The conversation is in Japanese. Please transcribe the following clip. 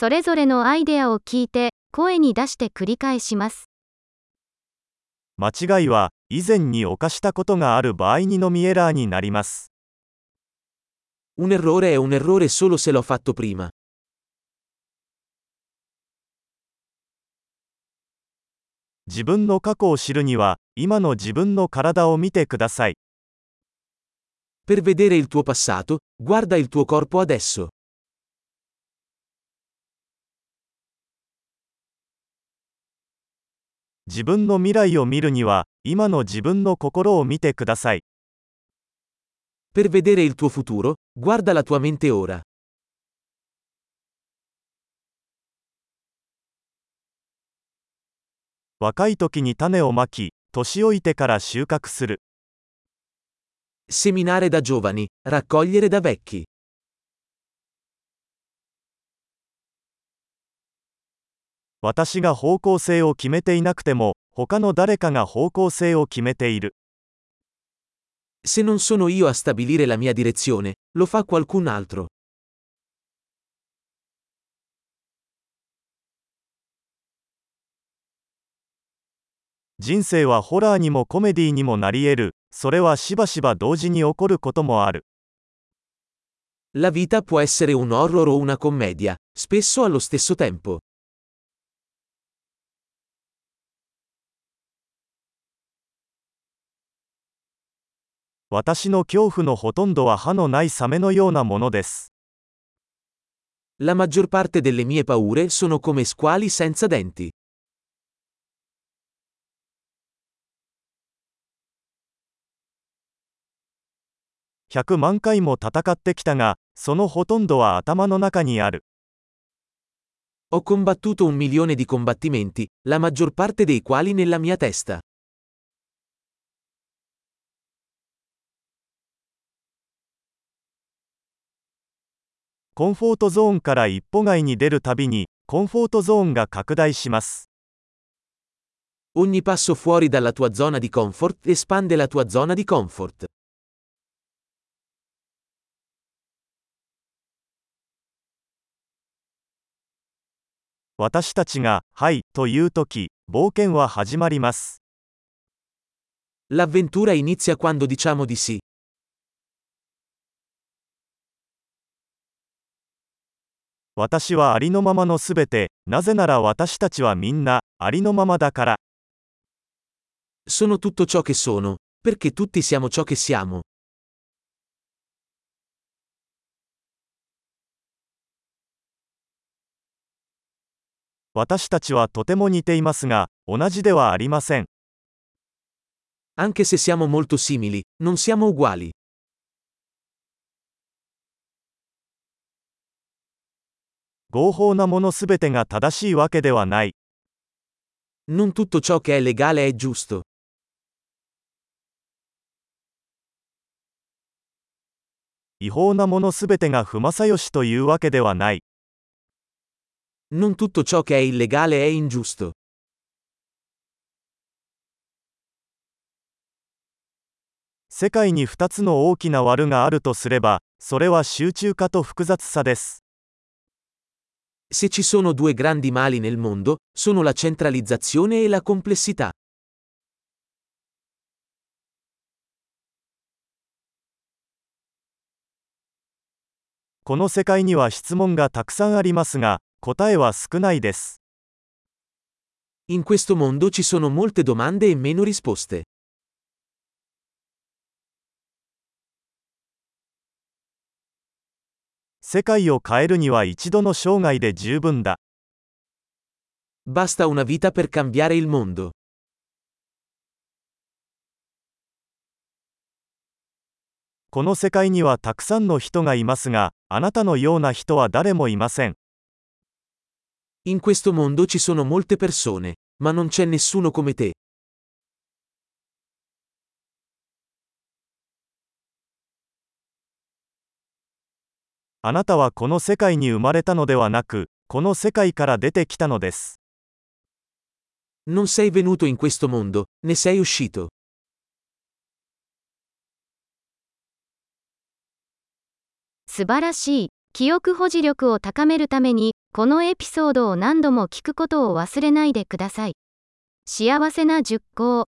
それぞれのアイデアを聞いて、声に出して繰り返します。間違いは以前に犯したことがある場合にのみエラーになります。Un errore è un errore solo se l'ho fatto prima. 自分の過去を知るには、今の自分の体を見てください。Per vedere il tuo passato, guarda il tuo corpo adesso. 自分の未来を見るには、今の自分の心を見てください。Per vedere il tuo futuro, guarda la tua mente ora. 若い時に種をまき、年老いてから収穫する。Seminare da giovani, raccogliere da vecchi. 私が方向性を決めていなくても、他の誰かが方向性を決めている。Se non sono io a stabilire la mia direzione, lo fa qualcun altro. 人生はホラーにもコメディにもなり得る。それはしばしば同時に起こることもある。La vita può essere un horror o una commedia, spesso allo stesso tempo. 私の恐怖のほとんどは歯のないサメのようなものです。La maggior parte delle mie paure sono come squali senza denti. 100万回も戦ってきたが、そのほとんどは頭の中にある。Ho combattuto un milione di combattimenti, la maggior parte dei quali nella mia testa. コンフォートゾーンから一歩外に出るたびに、コンフォートゾーンが拡大します。Ogni passo fuori dalla tua zona di comfort espande la tua zona di comfort. 私たちが、はい、というとき、冒険は始まります。L'avventura inizia quando diciamo di sì. 私はありのままのすべて、なぜなら私たちはみんな、ありのままだから。Sono tutto ciò che sono, perché tutti siamo ciò che siamo. 私たちはとても似ていますが、同じではありません。Anche se siamo molto simili, non siamo uguali. 合法なものすべてが正しいわけではない。Non tutto ciò che è legale è giusto. 違法なものすべてが不正義というわけではない。Non tutto ciò che è illegale è ingiusto. 世界に2つの大きな悪があるとすれば、それは集中化と複雑さです。Se ci sono due grandi mali nel mondo, sono la centralizzazione e la complessità. この世界には質問がたくさんありますが、答えは少ないです。In questo mondo ci sono molte domande e meno risposte. 世界を変えるには一度の生涯で十分だ。Basta una vita per cambiare il mondo. この世界にはたくさんの人がいますが、あなたのような人は誰もいません。In questo mondo ci sono molte persone, ma non c'è nessuno come te. あなたはこの世界に生まれたのではなく、この世界から出てきたのです。Non sei venuto in questo mondo, ne sei uscito. 素晴らしい。記憶保持力を高めるために、このエピソードを何度も聞くことを忘れないでください。幸せな熟考。